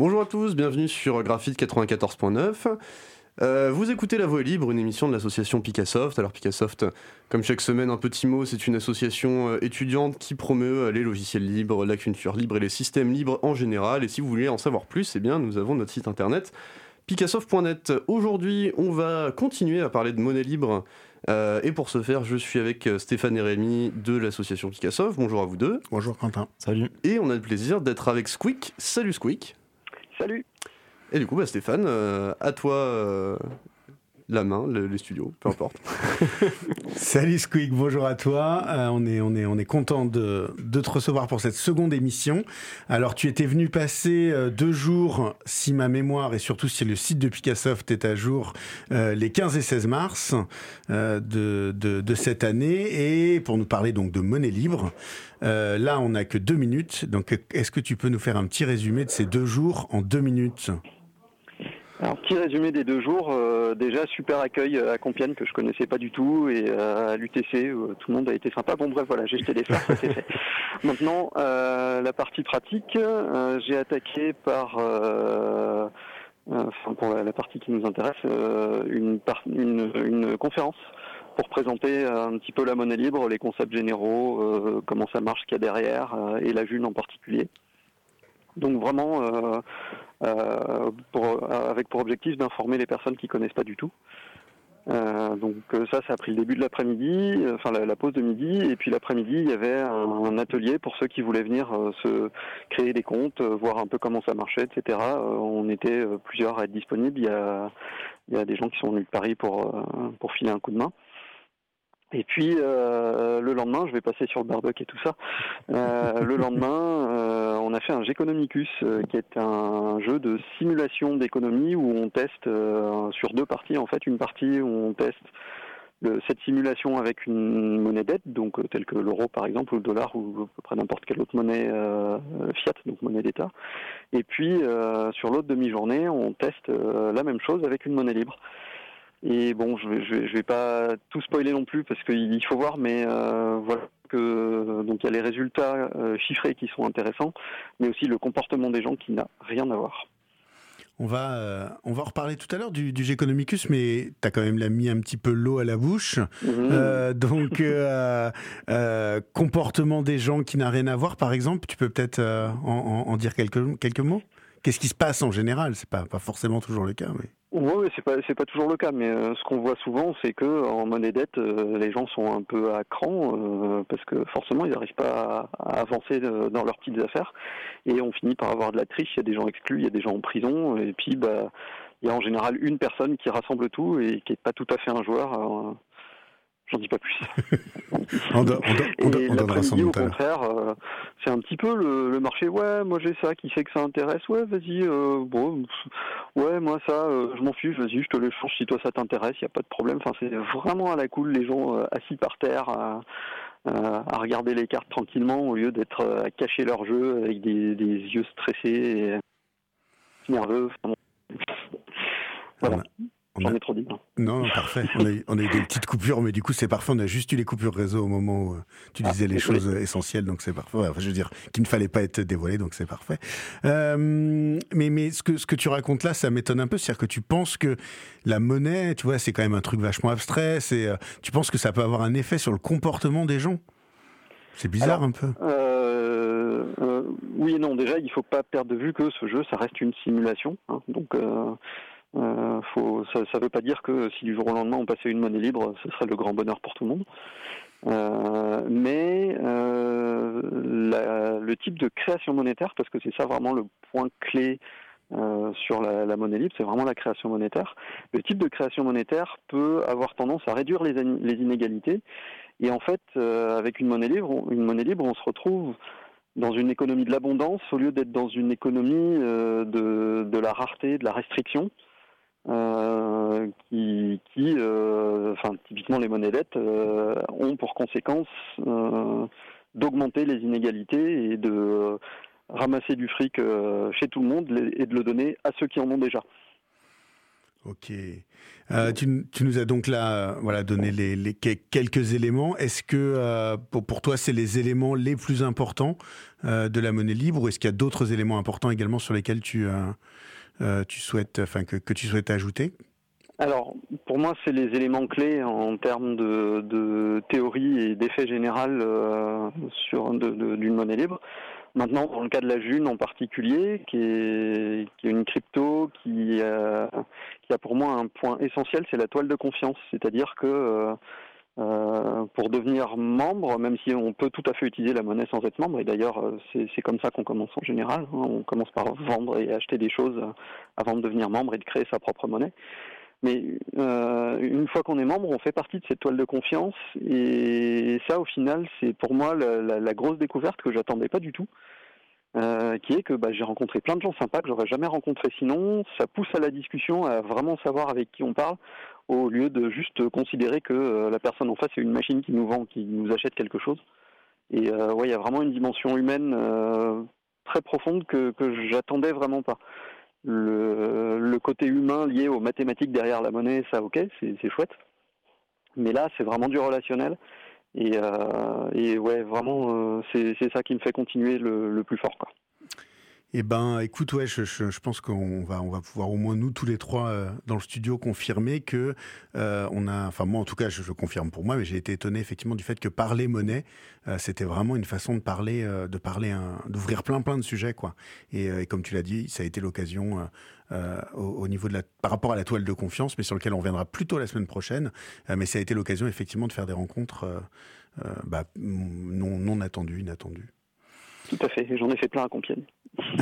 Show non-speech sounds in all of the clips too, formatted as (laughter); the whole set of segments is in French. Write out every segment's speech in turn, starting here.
Bonjour à tous, bienvenue sur Graphite 94.9. Euh, vous écoutez La Voix est libre, une émission de l'association Picassoft. Alors Picassoft, comme chaque semaine, un petit mot, c'est une association euh, étudiante qui promeut euh, les logiciels libres, la culture libre et les systèmes libres en général. Et si vous voulez en savoir plus, eh bien, nous avons notre site internet picassoft.net. Aujourd'hui, on va continuer à parler de monnaie libre. et pour ce faire, je suis avec Stéphane et Rémi de l'association Picassoft. Bonjour à vous deux. Bonjour Quentin. Salut. Et on a le plaisir d'être avec Squeak. Salut Squeak. Salut. Et du coup, bah, Stéphane, euh, à toi euh, la main, les studios, peu importe. (laughs) Salut Squeak, bonjour à toi. Euh, on est, on est, on est content de, de, te recevoir pour cette seconde émission. Alors, tu étais venu passer deux jours, si ma mémoire et surtout si le site de Picassoft est à jour, les 15 et 16 mars de, de, cette année, et pour nous parler donc de monnaie libre. Euh, là, on n'a que deux minutes. Donc, est-ce que tu peux nous faire un petit résumé de ces deux jours en deux minutes? Alors, petit résumé des deux jours. Euh, déjà, super accueil à Compiègne que je connaissais pas du tout et euh, à l'UTC tout le monde a été sympa. Bon bref, voilà, j'ai jeté les fleurs, ça c'est fait. (laughs) Maintenant, la partie pratique, j'ai attaqué par, enfin pour la, partie qui nous intéresse, une, une, une conférence pour présenter un petit peu la monnaie libre, les concepts généraux, euh, comment ça marche, ce qu'il y a derrière, euh, et la June en particulier. Donc vraiment, euh, avec pour objectif d'informer les personnes qui connaissent pas du tout. donc ça, ça a pris le début de l'après-midi, enfin la, pause de midi, et puis l'après-midi, il y avait un, atelier pour ceux qui voulaient venir se créer des comptes, voir un peu comment ça marchait, etc. on était plusieurs à être disponibles. Il y a, il y a des gens qui sont venus de Paris pour pour filer un coup de main. Et puis euh, le lendemain, je vais passer sur le barbecue et tout ça. Euh, le lendemain, euh, on a fait un Geconomicus, qui est un jeu de simulation d'économie où on teste sur deux parties. En fait, une partie où on teste cette simulation avec une monnaie dette, donc telle que l'euro par exemple, ou le dollar, ou à peu près n'importe quelle autre monnaie fiat, donc monnaie d'État. Et puis sur l'autre demi-journée, on teste la même chose avec une monnaie libre. Et bon, je vais, je vais, pas tout spoiler non plus parce qu'il faut voir, mais euh, voilà que donc il y a les résultats euh, chiffrés qui sont intéressants, mais aussi le comportement des gens qui n'a rien à voir. On va, euh, on va reparler tout à l'heure du, du Geconomicus, mais tu as quand même mis un petit peu l'eau à la bouche. Mhm. donc, comportement des gens qui n'a rien à voir, par exemple, tu peux peut-être en, en, dire quelques, quelques mots? Qu'est-ce qui se passe en général? C'est pas, pas forcément toujours le cas. Oui, c'est pas c'est pas toujours le cas, mais euh, ce qu'on voit souvent, c'est que en monnaie dette, euh, les gens sont un peu à cran euh, parce que forcément ils n'arrivent pas à, avancer dans leurs petites affaires et on finit par avoir de la triche. Il y a des gens exclus, il y a des gens en prison et puis bah il y a en général une personne qui rassemble tout et qui est pas tout à fait un joueur. J'en dis pas plus. (laughs) on, on, on, au contraire, euh, c'est un petit peu le, marché. Ouais, moi j'ai ça, qui sait que ça intéresse. Ouais, vas-y. Euh, bon, ouais, moi ça, euh, je m'en fiche. Vas-y, je te le change si toi ça t'intéresse. Il y a pas de problème. Enfin, c'est vraiment à la cool. Les gens assis par terre. à regarder les cartes tranquillement au lieu d'être à cacher leur jeu avec des, des yeux stressés et nerveux. Voilà. J'en ai trop dit. Non, parfait. On a, eu, on a, eu, des petites coupures, mais du coup, c'est parfait. On a juste eu les coupures réseau au moment où euh, tu disais ah, les choses essentielles, donc c'est parfait. Enfin, je veux dire, qu'il ne fallait pas être dévoilé, donc c'est parfait. Euh, mais mais ce, que, ce que tu racontes là, ça m'étonne un peu. C'est-à-dire que tu penses que la monnaie, tu vois, c'est quand même un truc vachement abstrait. C'est, euh, tu penses que ça peut avoir un effet sur le comportement des gens? C'est bizarre un peu. Euh, oui et non. Déjà, il ne faut pas perdre de vue que ce jeu, ça reste une simulation. Hein, donc euh, ça ne veut pas dire que si du jour au lendemain on passait une monnaie libre, ce serait le grand bonheur pour tout le monde. Euh, mais euh, le type de création monétaire, parce que c'est ça vraiment le point clé sur la, monnaie libre, c'est vraiment la création monétaire. Le type de création monétaire peut avoir tendance à réduire les, inégalités. Et en fait, avec une monnaie libre, une monnaie libre, on se retrouve dans une économie de l'abondance au lieu d'être dans une économie de, la rareté, de la restriction. Euh, qui, euh, enfin typiquement les monnaies dettes euh, ont pour conséquence d'augmenter les inégalités et de ramasser du fric chez tout le monde et de le donner à ceux qui en ont déjà. Ok. Tu, nous as donc là voilà, donné quelques éléments. Est-ce que pour, toi, c'est les éléments les plus importants de la monnaie libre ou est-ce qu'il y a d'autres éléments importants également sur lesquels tu, tu souhaites, enfin, que, tu souhaites ajouter? Alors, pour moi, c'est les éléments clés en termes de, théorie et d'effet général sur d'une monnaie libre. Maintenant, dans le cas de la June en particulier, qui est, une crypto qui, a pour moi un point essentiel, c'est la toile de confiance. C'est-à-dire que euh, euh, pour devenir membre, même si on peut tout à fait utiliser la monnaie sans être membre, et d'ailleurs euh, c'est comme ça qu'on commence en général, hein. on commence par vendre et acheter des choses avant de devenir membre et de créer sa propre monnaie. Mais euh, une fois qu'on est membre, on fait partie de cette toile de confiance. Et ça, au final, c'est pour moi la, grosse découverte que j'attendais pas du tout. Euh, qui est que bah, j'ai rencontré plein de gens sympas que j'aurais jamais rencontrés sinon. Ça pousse à la discussion, à vraiment savoir avec qui on parle, au lieu de juste considérer que euh, la personne en face est une machine qui nous vend, qui nous achète quelque chose. Et ouais, il y a vraiment une dimension humaine très profonde que, que j'attendais vraiment pas le, côté humain lié aux mathématiques derrière la monnaie, ça ok, c'est chouette. Mais là, c'est vraiment du relationnel. Et, euh, ouais, vraiment, euh, c'est ça qui me fait continuer le, plus fort. Eh ben, écoute, ouais, je, pense qu'on va, on va pouvoir au moins nous tous les trois euh, dans le studio confirmer que euh, on a, enfin moi en tout cas, je, je confirme pour moi, mais j'ai été étonné effectivement du fait que parler monnaie, euh, c'était vraiment une façon de parler, de parler, d'ouvrir plein plein de sujets quoi. Et, comme tu l'as dit, ça a été l'occasion au, au, niveau de la, par rapport à la toile de confiance, mais sur lequel on reviendra plutôt la semaine prochaine. mais ça a été l'occasion effectivement de faire des rencontres bah, non non attendues, inattendues. Tout à fait, j'en ai fait plein à Compiègne. (laughs)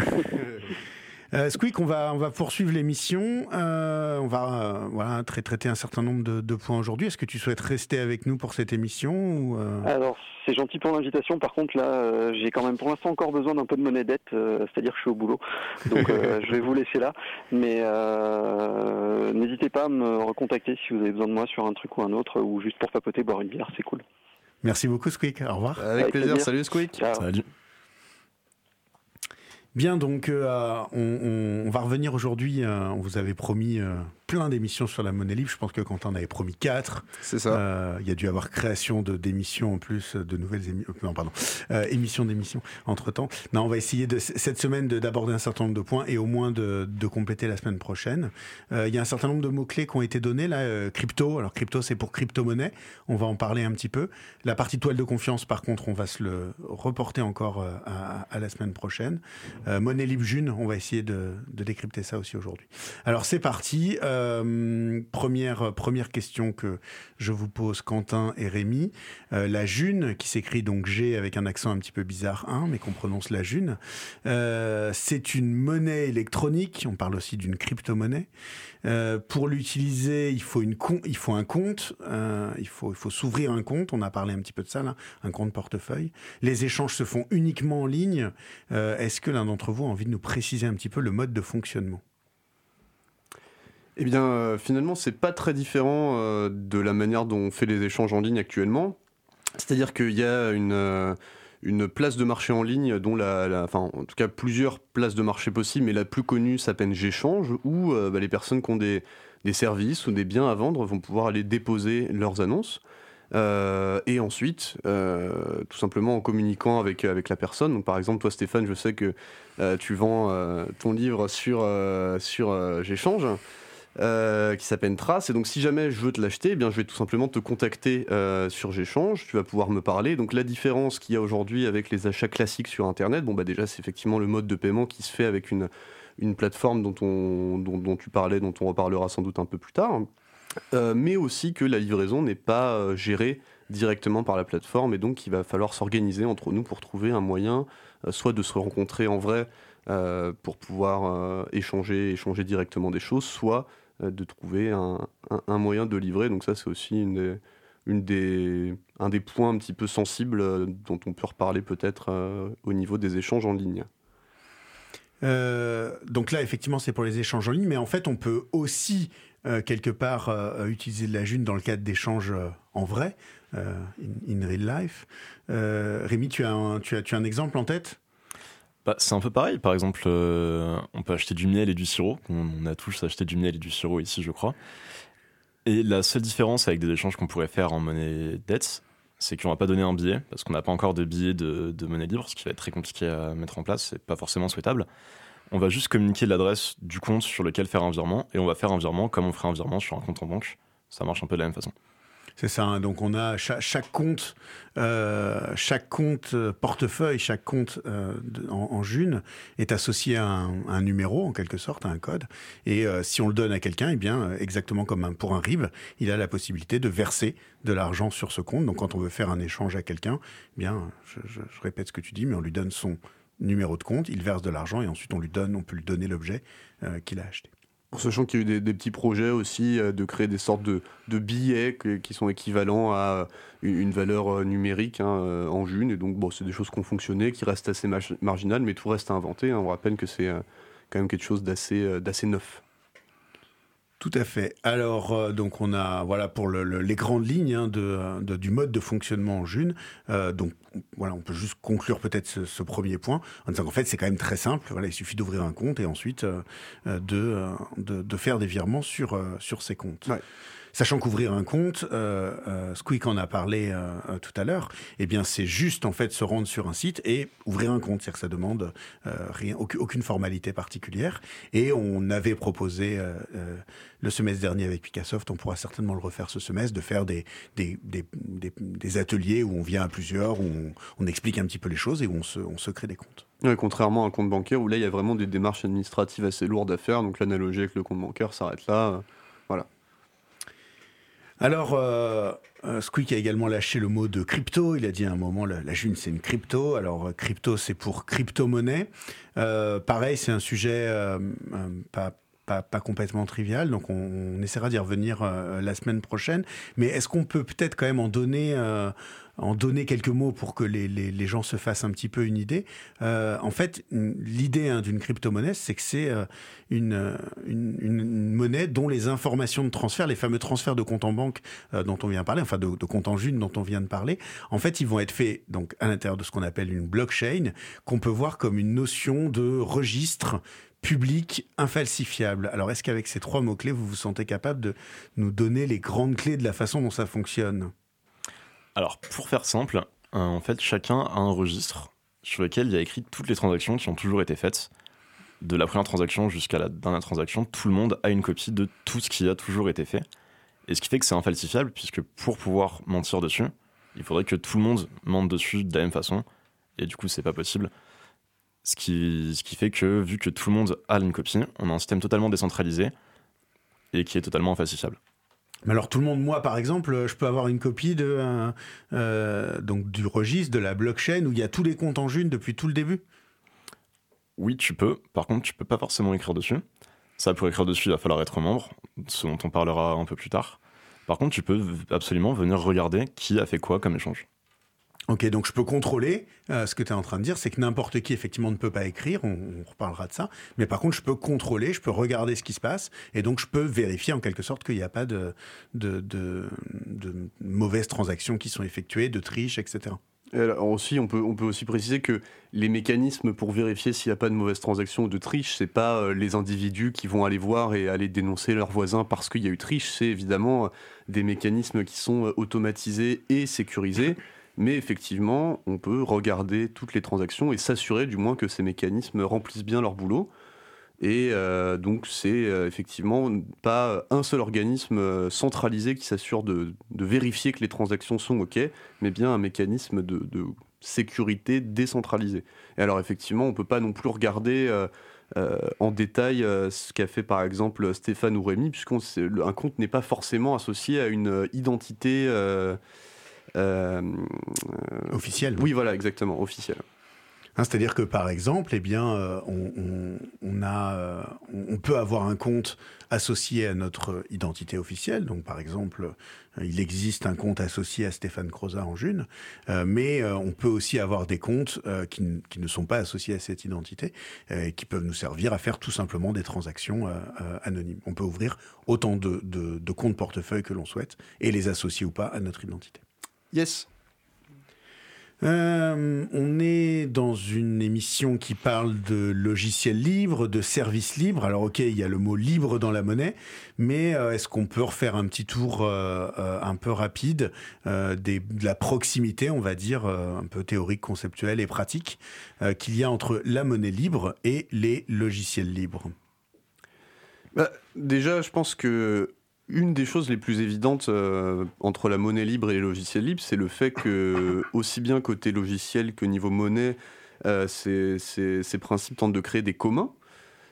Euh, Squeak, on va, on va poursuivre l'émission. Euh, on va euh, voilà, traiter un certain nombre de, points aujourd'hui. Est-ce que tu souhaites rester avec nous pour cette émission ou, euh Alors, c'est gentil pour l'invitation. Par contre, là, j'ai quand même pour l'instant encore besoin d'un peu de monnaie dette, c'est-à-dire que je suis au boulot. Donc, (laughs) je vais vous laisser là. Mais n'hésitez pas à me recontacter si vous avez besoin de moi sur un truc ou un autre, ou juste pour papoter, boire une bière, c'est cool. Merci beaucoup, Squeak. Au revoir. Avec, plaisir. Salut, Squeak. Salut. Bien, donc euh, on, va revenir aujourd'hui. Euh, on vous avait promis euh, plein d'émissions sur la monnaie libre. Je pense que Quentin en avait promis quatre. C'est ça. Euh, il y a dû y avoir création de d'émissions en plus, de nouvelles émissions. Non, pardon, euh, émissions d'émissions entre temps. Non, on va essayer de cette semaine d'aborder un certain nombre de points et au moins de, de compléter la semaine prochaine. Euh, il y a un certain nombre de mots clés qui ont été donnés là. Euh, crypto. Alors crypto, c'est pour crypto-monnaie. On va en parler un petit peu. La partie toile de confiance, par contre, on va se le reporter encore euh, à, à, la semaine prochaine. monnaie libre June, on va essayer de, de décrypter ça aussi aujourd'hui. Alors c'est parti. Euh, euh, première, première question que je vous pose, Quentin et Rémi. Euh, la June, qui s'écrit donc G avec un accent un petit peu bizarre, hein, mais qu'on prononce la June, euh, c'est une monnaie électronique. On parle aussi d'une crypto-monnaie. pour l'utiliser, il faut il faut un compte, il faut il faut s'ouvrir un compte. On a parlé un petit peu de ça là, un compte portefeuille. Les échanges se font uniquement en ligne. Est-ce que l'un d'entre vous a envie de nous préciser un petit peu le mode de fonctionnement? Eh bien, euh, finalement, c'est pas très différent euh, de la manière dont on fait les échanges en ligne actuellement. C'est-à-dire qu'il y a une, euh, une place de marché en ligne, dont la, enfin, en tout cas plusieurs places de marché possibles, mais la plus connue s'appelle J'échange, où bah, les personnes qui ont des, des, services ou des biens à vendre vont pouvoir aller déposer leurs annonces. et ensuite, tout simplement en communiquant avec, avec la personne. Donc, par exemple, toi, Stéphane, je sais que tu vends ton livre sur, sur J'échange. Euh, qui s'appelle Trace. Et donc, si jamais je veux te l'acheter, eh bien, je vais tout simplement te contacter euh, sur J'échange. Tu vas pouvoir me parler. Donc, la différence qu'il y a aujourd'hui avec les achats classiques sur Internet, bon, bah, déjà, c'est effectivement le mode de paiement qui se fait avec une, une plateforme dont, on, dont, tu parlais, dont on reparlera sans doute un peu plus tard. Euh, mais aussi que la livraison n'est pas gérée directement par la plateforme et donc il va falloir s'organiser entre nous pour trouver un moyen soit de se rencontrer en vrai pour pouvoir échanger, échanger directement des choses, soit euh, de trouver un, moyen de livrer. Donc ça, c'est aussi une des, un des points un petit peu sensibles euh, dont on peut reparler peut-être euh, au niveau des échanges en ligne. donc là, effectivement, c'est pour les échanges en ligne, mais en fait, on peut aussi quelque part utiliser la June dans le cadre d'échanges en vrai, in, real life. Rémi, tu as, tu, as, tu as un exemple en tête? Bah, C'est un peu pareil. Par exemple, on peut acheter du miel et du sirop. On, a tous acheté du miel et du sirop ici, je crois. Et la seule différence avec des échanges qu'on pourrait faire en monnaie dette, c'est qu'on va pas donner un billet, parce qu'on n'a pas encore de billet de, de, monnaie libre, ce qui va être très compliqué à mettre en place, c'est pas forcément souhaitable. On va juste communiquer l'adresse du compte sur lequel faire un virement, et on va faire un virement comme on ferait un virement sur un compte en banque. Ça marche un peu de la même façon. C'est ça. Hein. donc on a chaque, compte, euh, chaque compte euh, portefeuille, chaque compte euh, en, June est associé à un, numéro en quelque sorte, à un code. Et si on le donne à quelqu'un, eh bien exactement comme pour un RIB, il a la possibilité de verser de l'argent sur ce compte. Donc quand on veut faire un échange à quelqu'un, eh bien je, répète ce que tu dis, mais on lui donne son numéro de compte, il verse de l'argent et ensuite on lui donne, on peut lui donner l'objet qu'il a acheté. Sachant qu'il y a eu des, petits projets aussi euh, de créer des sortes de, billets qui sont équivalents à une valeur euh, numérique hein, euh, en June. Et donc, bon, c'est des choses qui ont fonctionné, qui restent assez marginales, mais tout reste à inventer. Hein. On rappelle que c'est quand même quelque chose d'assez neuf. Tout à fait. Alors, euh, donc on a, voilà, pour les grandes lignes hein, de, du mode de fonctionnement en June. Euh, donc, voilà, on peut juste conclure peut-être ce, premier point en disant qu'en fait, c'est quand même très simple. Voilà, il suffit d'ouvrir un compte et ensuite euh, de, de, faire des virements sur, sur ces comptes. Sachant qu'ouvrir un compte, euh, euh, Squeak en a parlé euh, euh, tout à l'heure, eh bien c'est juste en fait se rendre sur un site et ouvrir un compte, c'est-à-dire que ça demande rien, aucune formalité particulière. Et on avait proposé le semestre dernier avec Picassoft, on pourra certainement le refaire ce semestre, de faire des, des, des, des, ateliers où on vient à plusieurs, où on, explique un petit peu les choses et où on se, on se crée des comptes. contrairement à un compte bancaire où là il y a vraiment des démarches administratives assez lourdes à faire, donc l'analogie avec le compte bancaire s'arrête là. voilà. Alors, euh, euh, Squeak a également lâché le mot de crypto. Il a dit à un moment, la, June, c'est une crypto. Alors, euh, crypto, c'est pour crypto-monnaie. pareil, c'est un sujet pas, pas, complètement trivial, donc on, essaiera d'y revenir la semaine prochaine. Mais est-ce qu'on peut peut-être quand même en donner en donner quelques mots pour que les, les, gens se fassent un petit peu une idée. Euh, en fait, l'idée hein, d'une crypto-monnaie, c'est que c'est euh, une, une, monnaie dont les informations de transfert, les fameux transferts de compte en banque euh, dont on vient de parler, enfin de, de compte en june dont on vient de parler, en fait, ils vont être faits donc à l'intérieur de ce qu'on appelle une blockchain, qu'on peut voir comme une notion de registre public infalsifiable. Alors, est-ce qu'avec ces trois mots-clés, vous vous sentez capable de nous donner les grandes clés de la façon dont ça fonctionne? Alors, pour faire simple, euh, en fait, chacun a un registre sur lequel il y a écrit toutes les transactions qui ont toujours été faites. De la première transaction jusqu'à la dernière transaction, tout le monde a une copie de tout ce qui a toujours été fait. Et ce qui fait que c'est infalsifiable, puisque pour pouvoir mentir dessus, il faudrait que tout le monde mente dessus de la même façon. Et du coup, c'est pas possible. Ce qui, ce qui fait que, vu que tout le monde a une copie, on a un système totalement décentralisé et qui est totalement infalsifiable. Mais alors tout le monde, moi par exemple, je peux avoir une copie euh, donc du registre de la blockchain où il y a tous les comptes en June depuis tout le début. Oui, tu peux. Par contre, tu peux pas forcément écrire dessus. Ça, pour écrire dessus, il va falloir être membre, ce dont on parlera un peu plus tard. Par contre, tu peux absolument venir regarder qui a fait quoi comme échange. Ok, donc je peux contrôler. Euh, ce que tu es en train de dire, c'est que n'importe qui, effectivement, ne peut pas écrire. On, reparlera de ça. Mais par contre, je peux contrôler, je peux regarder ce qui se passe. Et donc, je peux vérifier, en quelque sorte, qu'il n'y a pas de, de, de, mauvaises transactions qui sont effectuées, de triche, etc. alors aussi, on peut, on peut aussi préciser que les mécanismes pour vérifier s'il n'y a pas de mauvaises transactions ou de triche, c'est pas euh, les individus qui vont aller voir et aller dénoncer leurs voisins parce qu'il y a eu triche. C'est évidemment euh, des mécanismes qui sont automatisés et sécurisés. (laughs) Mais effectivement, on peut regarder toutes les transactions et s'assurer du moins que ces mécanismes remplissent bien leur boulot. Et euh, donc c'est euh, effectivement pas un seul organisme euh, centralisé qui s'assure de, vérifier que les transactions sont OK, mais bien un mécanisme de, sécurité décentralisé. Et alors effectivement, on peut pas non plus regarder en détail ce qu'a fait par exemple Stéphane ou Rémi, puisqu'un compte n'est pas forcément associé à une identité euh, officiel. Oui, voilà, exactement, officiel. Hein, c'est-à-dire que par exemple, eh bien, euh, on, a, euh, on peut avoir un compte associé à notre identité officielle. Donc, par exemple, il existe un compte associé à Stéphane Croza en June, mais on peut aussi avoir des comptes qui, ne sont pas associés à cette identité et qui peuvent nous servir à faire tout simplement des transactions anonymes. On peut ouvrir autant de, de comptes portefeuille que l'on souhaite et les associer ou pas à notre identité. Yes. Euh, on est dans une émission qui parle de logiciels libres, de services libres. Alors ok, il y a le mot libre dans la monnaie, mais euh, est-ce qu'on peut refaire un petit tour euh, un peu rapide des, de la proximité, on va dire, un peu théorique, conceptuelle et pratique, qu'il y a entre la monnaie libre et les logiciels libres? Bah, Déjà, je pense que une des choses les plus évidentes euh, entre la monnaie libre et les logiciels libres, c'est le fait que, (coughs) aussi bien côté logiciel que niveau monnaie, euh, ces, principes tentent de créer des communs,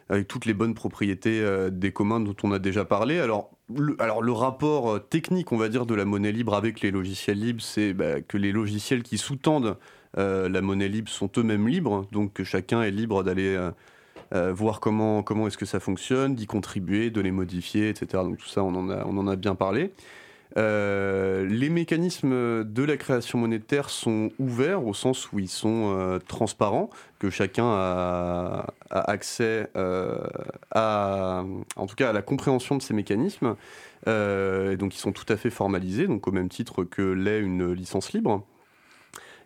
avec toutes les bonnes propriétés euh, des communs dont on a déjà parlé. Alors le, alors, le rapport technique, on va dire, de la monnaie libre avec les logiciels libres, c'est bah, que les logiciels qui sous-tendent la monnaie libre sont eux-mêmes libres, donc que chacun est libre d'aller euh, voir comment, comment est-ce que ça fonctionne, d'y contribuer, de les modifier, etc. Donc tout ça, on en a, on en a bien parlé. Euh, les mécanismes de la création monétaire sont ouverts au sens où ils sont euh, transparents, que chacun a, accès à, en tout cas à la compréhension de ces mécanismes. donc ils sont tout à fait formalisés, donc au même titre que l'est une licence libre.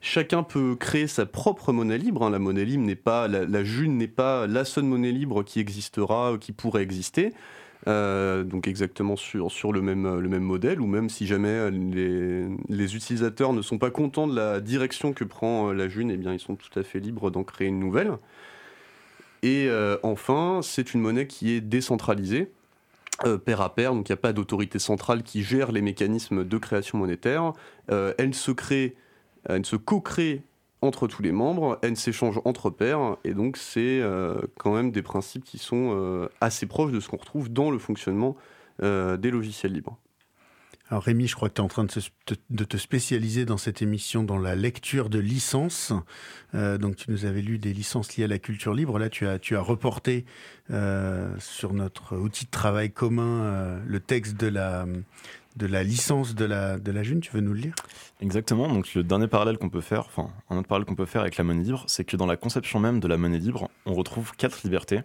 Chacun peut créer sa propre monnaie libre. Hein. La monnaie libre n'est pas, la, June n'est pas la seule monnaie libre qui existera, qui pourrait exister. Euh, donc exactement sur, sur le, même, le même modèle, ou même si jamais les, les, utilisateurs ne sont pas contents de la direction que prend euh, la June, eh bien ils sont tout à fait libres d'en créer une nouvelle. Et euh, enfin, c'est une monnaie qui est décentralisée, pair à pair, donc il n'y a pas d'autorité centrale qui gère les mécanismes de création monétaire. elle se crée elle se co-crée entre tous les membres, elle s'échange entre pairs, et donc c'est euh, quand même des principes qui sont euh, assez proches de ce qu'on retrouve dans le fonctionnement euh, des logiciels libres. Alors Rémi, je crois que tu es en train de, te spécialiser dans cette émission dans la lecture de licences. donc tu nous avais lu des licences liées à la culture libre. Là, tu as reporté sur notre outil de travail commun le texte de la, de la licence de la, de la June. Tu veux nous le lire? Exactement. Donc le dernier parallèle qu'on peut faire, enfin un autre parallèle qu'on peut faire avec la monnaie libre, c'est que dans la conception même de la monnaie libre, on retrouve quatre libertés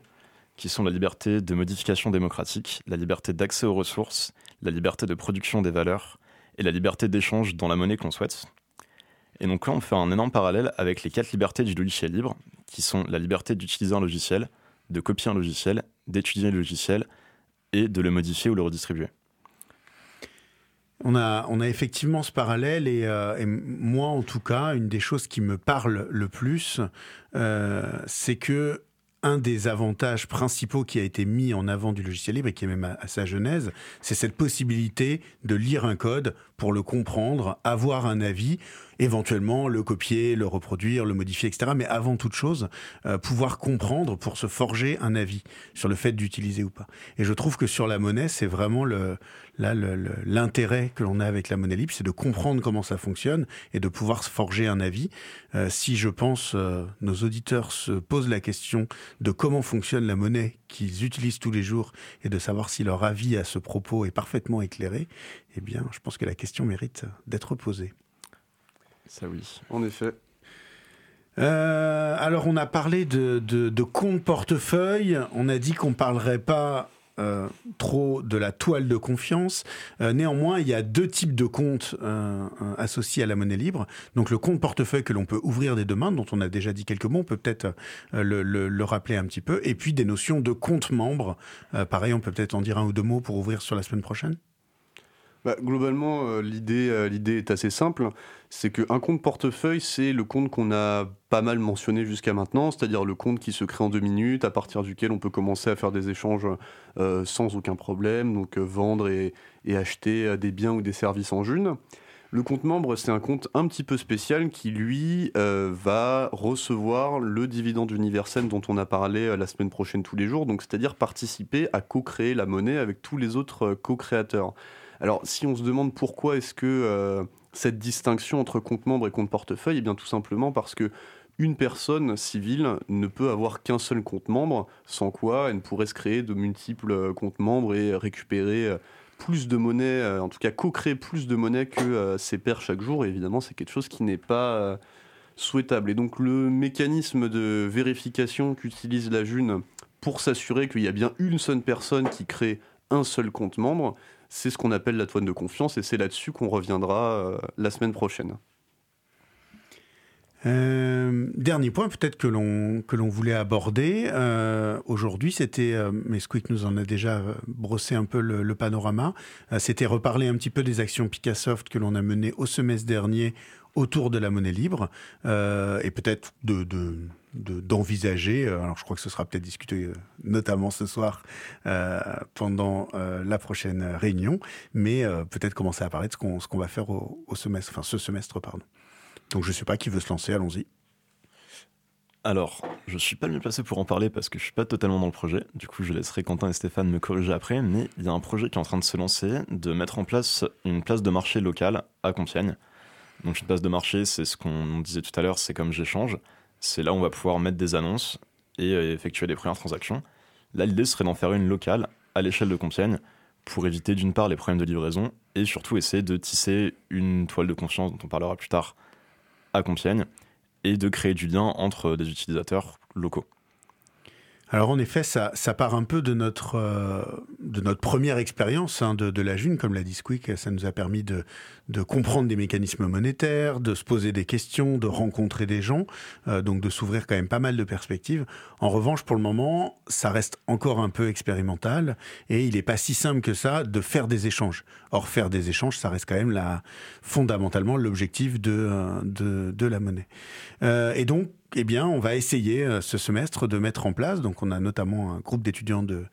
qui sont la liberté de modification démocratique, la liberté d'accès aux ressources, la liberté de production des valeurs et la liberté d'échange dans la monnaie qu'on souhaite. Et donc là, on fait un énorme parallèle avec les quatre libertés du logiciel libre, qui sont la liberté d'utiliser un logiciel, de copier un logiciel, d'étudier le logiciel et de le modifier ou le redistribuer. On a, effectivement ce parallèle euh, et, moi en tout cas, une des choses qui me parle le plus, euh, c'est que un des avantages principaux qui a été mis en avant du logiciel libre et qui est même à sa genèse, c'est cette possibilité de lire un code pour le comprendre, avoir un avis éventuellement le copier, le reproduire, le modifier, etc. Mais avant toute chose, euh, pouvoir comprendre pour se forger un avis sur le fait d'utiliser ou pas. Et je trouve que sur la monnaie, c'est vraiment le, là l'intérêt que l'on a avec la monnaie libre, c'est de comprendre comment ça fonctionne et de pouvoir se forger un avis. Euh, si je pense euh, nos auditeurs se posent la question de comment fonctionne la monnaie qu'ils utilisent tous les jours et de savoir si leur avis à ce propos est parfaitement éclairé, eh bien, je pense que la question mérite d'être posée. Ça oui, en effet. Euh, alors on a parlé de, compte portefeuille, on a dit qu'on parlerait pas euh, trop de la toile de confiance. Euh, néanmoins, il y a deux types de comptes associés à la monnaie libre. Donc le compte portefeuille que l'on peut ouvrir des demain, dont on a déjà dit quelques mots, on peut peut-être le, le, rappeler un petit peu. Et puis des notions de compte membre. pareil, on peut peut-être en dire un ou deux mots pour ouvrir sur la semaine prochaine. Bah, globalement, euh, l'idée, euh, l'idée est assez simple. C'est qu'un compte portefeuille, c'est le compte qu'on a pas mal mentionné jusqu'à maintenant, c'est-à-dire le compte qui se crée en deux minutes, à partir duquel on peut commencer à faire des échanges euh, sans aucun problème, donc vendre et, acheter des biens ou des services en June. Le compte membre, c'est un compte un petit peu spécial qui, lui, va recevoir le dividende universel dont on a parlé la semaine prochaine tous les jours, donc c'est-à-dire participer à co-créer la monnaie avec tous les autres co-créateurs. Alors, si on se demande pourquoi est-ce que euh, cette distinction entre compte membre et compte portefeuille, eh bien tout simplement parce que une personne civile ne peut avoir qu'un seul compte membre, sans quoi elle ne pourrait se créer de multiples euh, comptes membres et récupérer euh, plus de monnaie, en tout cas co-créer plus de monnaie que ses pairs chaque jour. Et évidemment, c'est quelque chose qui n'est pas souhaitable. Et donc le mécanisme de vérification qu'utilise la June pour s'assurer qu'il y a bien une seule personne qui crée un seul compte membre, c'est ce qu'on appelle la toile de confiance et c'est là-dessus qu'on reviendra euh, la semaine prochaine. Euh, dernier point peut-être que l'on que l'on voulait aborder euh, aujourd'hui, c'était, euh, mais Squeak nous en a déjà brossé un peu le, panorama, c'était reparler un petit peu des actions Picassoft que l'on a menées au semestre dernier autour de la monnaie libre et peut-être de, de d'envisager, alors je crois que ce sera peut-être discuté notamment ce soir pendant la prochaine réunion, mais peut-être commencer à parler de ce qu'on qu'on va faire au, au, semestre, enfin ce semestre, pardon. Donc je ne sais pas qui veut se lancer, allons-y. Alors, je ne suis pas le mieux placé pour en parler parce que je ne suis pas totalement dans le projet. Du coup, je laisserai Quentin et Stéphane me corriger après. Mais il y a un projet qui est en train de se lancer, de mettre en place une place de marché locale à Compiègne. Donc, une place de marché, c'est ce qu'on disait tout à l'heure, c'est comme j'échange. C'est là où on va pouvoir mettre des annonces et euh, effectuer les premières transactions. Là, l'idée serait d'en faire une locale à l'échelle de Compiègne pour éviter d'une part les problèmes de livraison et surtout essayer de tisser une toile de confiance dont on parlera plus tard à Compiègne et de créer du lien entre des utilisateurs locaux. Alors en effet, ça, part un peu de notre, euh, de notre première expérience hein, de, la June, comme l'a dit Squeak, ça nous a permis de, de comprendre des mécanismes monétaires, de se poser des questions, de rencontrer des gens, euh, donc de s'ouvrir quand même pas mal de perspectives. En revanche, pour le moment, ça reste encore un peu expérimental et il n'est pas si simple que ça de faire des échanges. Or, faire des échanges, ça reste quand même la, fondamentalement l'objectif de, euh, de, de, la monnaie. et donc, eh bien, on va essayer euh, ce semestre de mettre en place. Donc, on a notamment un groupe d'étudiants de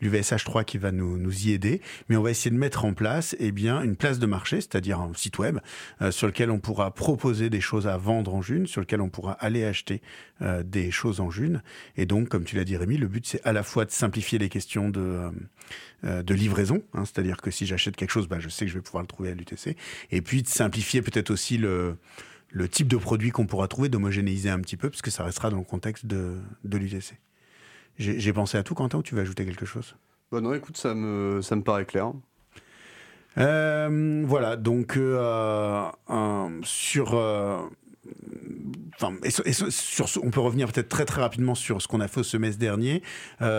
l'UVSH 3 qui va nous, nous y aider. Mais on va essayer de mettre en place, eh bien, une place de marché, c'est-à-dire un site web euh, sur lequel on pourra proposer des choses à vendre en June, sur lequel on pourra aller acheter euh, des choses en June. Et donc, comme tu l'as dit, Rémi, le but, c'est à la fois de simplifier les questions de, de livraison, hein, c'est-à-dire que si j'achète quelque chose, bah, je sais que je vais pouvoir le trouver à l'UTC. Et puis, de simplifier peut-être aussi le le type de produit qu'on pourra trouver, d'homogénéiser un petit peu, parce que ça restera dans le contexte de, de l'UTC. J'ai pensé à tout, Quentin, ou tu veux ajouter quelque chose? Bah Non, écoute, ça me, ça me paraît clair. Euh, voilà, donc euh, sur, euh, Enfin, sur, on peut revenir peut-être très très rapidement sur ce qu'on a fait au semestre dernier.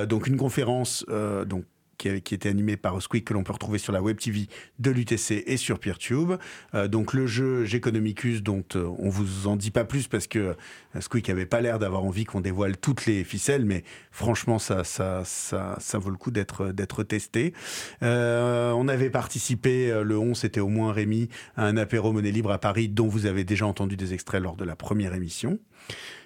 donc une conférence donc qui, était animé par Squeak, que l'on peut retrouver sur la web TV de l'UTC et sur PeerTube. Euh, donc le jeu Geconomicus, dont euh, on vous en dit pas plus parce que euh, Squeak avait pas l'air d'avoir envie qu'on dévoile toutes les ficelles, mais franchement ça ça ça, ça vaut le coup d'être d'être testé. on avait participé le 11, c'était au moins Rémi, à un apéro monnaie libre à Paris dont vous avez déjà entendu des extraits lors de la première émission.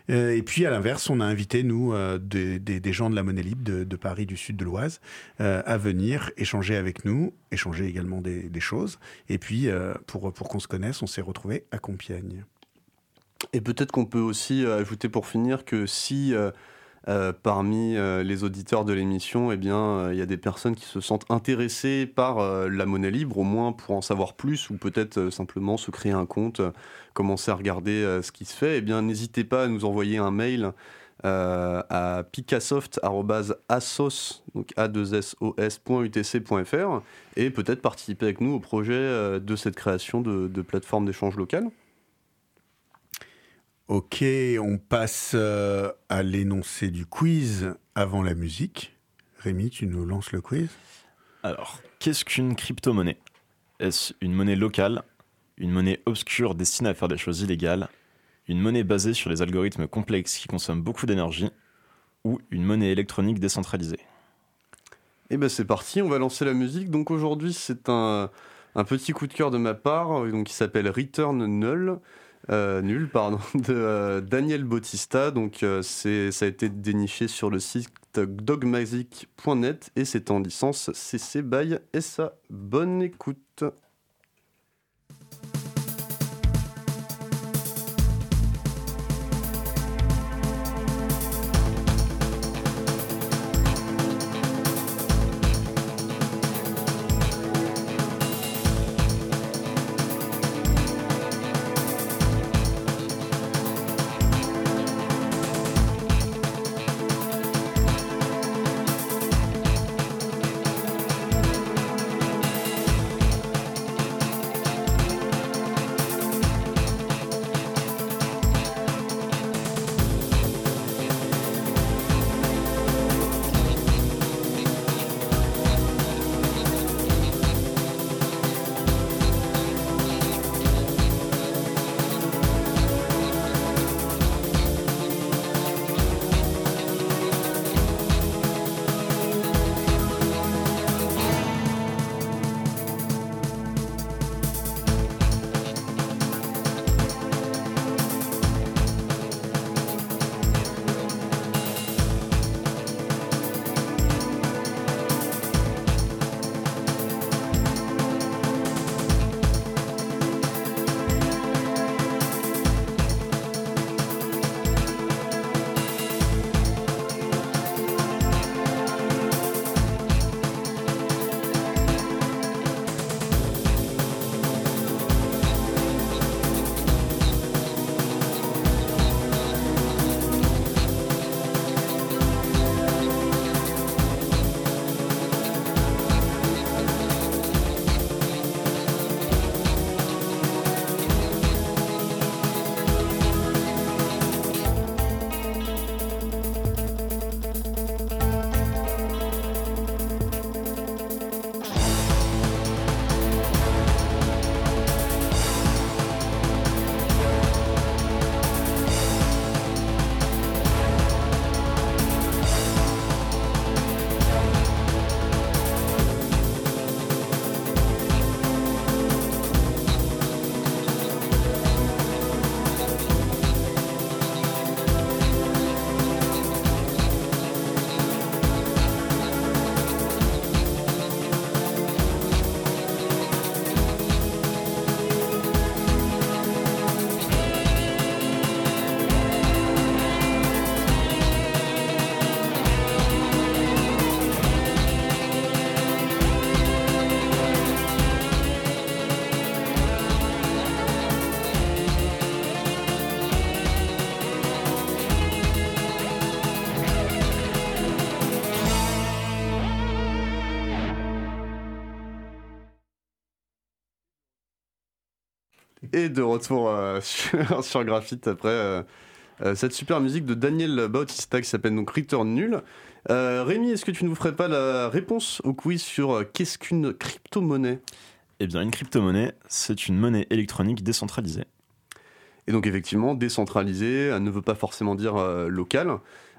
Euh, et puis à l'inverse, on a invité, nous, euh, des, gens de la monnaie libre de, Paris, du sud de l'Oise, euh, à venir échanger avec nous, échanger également des, choses. Et puis, pour, pour qu'on se connaisse, on s'est retrouvé à Compiègne. Et peut-être qu'on peut aussi ajouter pour finir que si parmi euh, les auditeurs de l'émission, eh bien, euh, il y a des personnes qui se sentent intéressées par la monnaie libre, au moins pour en savoir plus, ou peut-être simplement se créer un compte, commencer à regarder ce qui se fait. Eh bien, n'hésitez pas à nous envoyer un mail à picasoft.asos, donc a 2 sos.utc.fr, et peut-être participer avec nous au projet de cette création de, de plateforme d'échange locale. Ok, on passe euh, à l'énoncé du quiz avant la musique. Rémi, tu nous lances le quiz? Alors, qu'est-ce qu'une crypto-monnaie? Est-ce une monnaie locale? Une monnaie obscure destinée à faire des choses illégales? Une monnaie basée sur les algorithmes complexes qui consomment beaucoup d'énergie? Ou une monnaie électronique décentralisée? Eh ben c'est parti, on va lancer la musique. Donc aujourd'hui, c'est un, petit coup de cœur de ma part, donc qui s'appelle Return Null. Euh, nul, pardon, (laughs) de euh, Daniel Bautista. Donc, euh, c'est, ça a été déniché sur le site dogmagic.net et c'est en licence CC BY SA. Bonne écoute. Et de retour euh, (laughs) sur, sur, Graphite après euh, euh, cette super musique de Daniel Bautista qui s'appelle donc Return Nul. Rémi, est-ce que tu ne nous ferais pas la réponse au quiz sur qu'est-ce qu'une crypto-monnaie? Eh bien, une crypto-monnaie, c'est une monnaie électronique décentralisée. Et donc effectivement, décentralisée, elle ne veut pas forcément dire locale.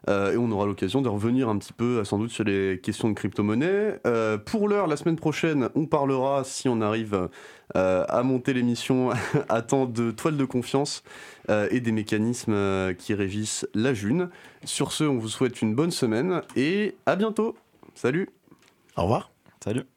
Euh, et on aura l'occasion de revenir un petit peu euh, sans doute sur les questions de crypto-monnaie. Euh, pour l'heure, la semaine prochaine, on parlera, si on arrive à monter l'émission (laughs) à temps, de toile de confiance et des mécanismes qui régissent la June. Sur ce, on vous souhaite une bonne semaine et à bientôt. Salut Au revoir. Salut